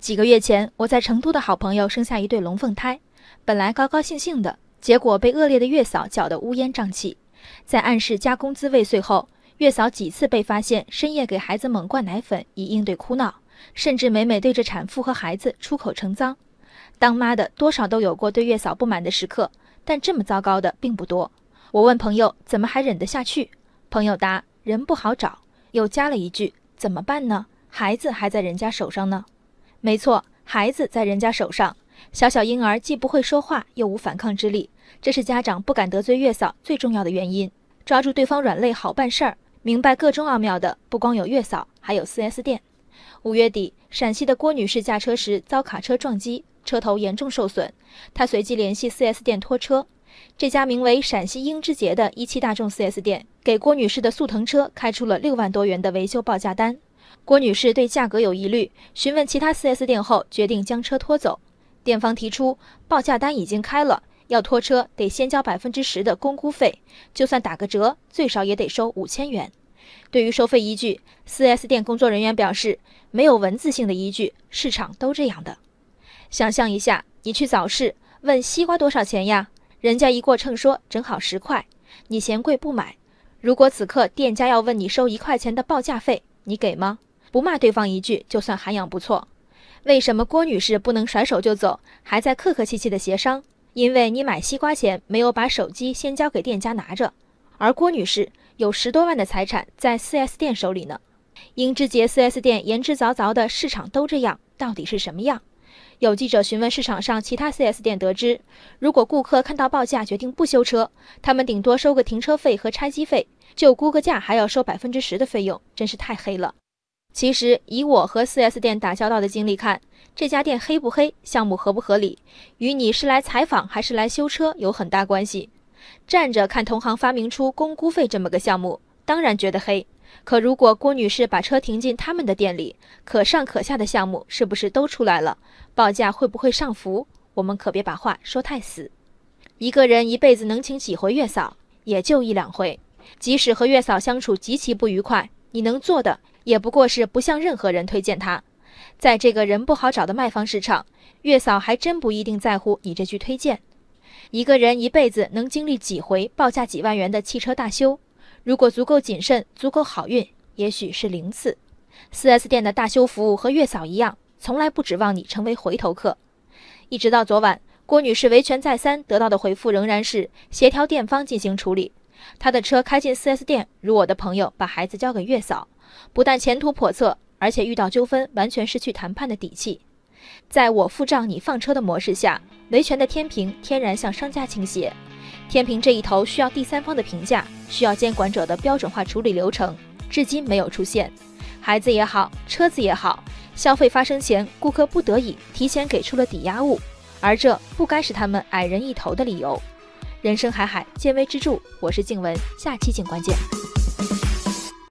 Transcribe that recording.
几个月前，我在成都的好朋友生下一对龙凤胎，本来高高兴兴的，结果被恶劣的月嫂搅得乌烟瘴气。在暗示加工资未遂后，月嫂几次被发现深夜给孩子猛灌奶粉以应对哭闹，甚至每每对着产妇和孩子出口成脏。当妈的多少都有过对月嫂不满的时刻，但这么糟糕的并不多。我问朋友怎么还忍得下去，朋友答人不好找，又加了一句怎么办呢？孩子还在人家手上呢。没错，孩子在人家手上，小小婴儿既不会说话，又无反抗之力，这是家长不敢得罪月嫂最重要的原因。抓住对方软肋好办事儿，明白个中奥妙的不光有月嫂，还有 4S 店。五月底，陕西的郭女士驾车时遭卡车撞击，车头严重受损，她随即联系 4S 店拖车。这家名为陕西英之杰的一汽大众 4S 店，给郭女士的速腾车开出了六万多元的维修报价单。郭女士对价格有疑虑，询问其他 4S 店后，决定将车拖走。店方提出，报价单已经开了，要拖车得先交百分之十的公估费，就算打个折，最少也得收五千元。对于收费依据，4S 店工作人员表示，没有文字性的依据，市场都这样的。想象一下，你去早市问西瓜多少钱呀？人家一过秤说正好十块，你嫌贵不买。如果此刻店家要问你收一块钱的报价费，你给吗？不骂对方一句就算涵养不错。为什么郭女士不能甩手就走，还在客客气气的协商？因为你买西瓜前没有把手机先交给店家拿着，而郭女士有十多万的财产在 4S 店手里呢。英之杰 4S 店言之凿凿的市场都这样，到底是什么样？有记者询问市场上其他 4S 店，得知如果顾客看到报价决定不修车，他们顶多收个停车费和拆机费，就估个价还要收百分之十的费用，真是太黑了。其实以我和 4S 店打交道的经历看，这家店黑不黑，项目合不合理，与你是来采访还是来修车有很大关系。站着看同行发明出公估费这么个项目，当然觉得黑。可如果郭女士把车停进他们的店里，可上可下的项目是不是都出来了？报价会不会上浮？我们可别把话说太死。一个人一辈子能请几回月嫂，也就一两回。即使和月嫂相处极其不愉快，你能做的也不过是不向任何人推荐她。在这个人不好找的卖方市场，月嫂还真不一定在乎你这句推荐。一个人一辈子能经历几回报价几万元的汽车大修？如果足够谨慎，足够好运，也许是零次。4S 店的大修服务和月嫂一样，从来不指望你成为回头客。一直到昨晚，郭女士维权再三，得到的回复仍然是协调店方进行处理。她的车开进 4S 店，如我的朋友把孩子交给月嫂，不但前途叵测，而且遇到纠纷完全失去谈判的底气。在我付账你放车的模式下，维权的天平天然向商家倾斜。天平这一头需要第三方的评价，需要监管者的标准化处理流程，至今没有出现。孩子也好，车子也好，消费发生前，顾客不得已提前给出了抵押物，而这不该是他们矮人一头的理由。人生海海，见微知著。我是静文，下期静观见。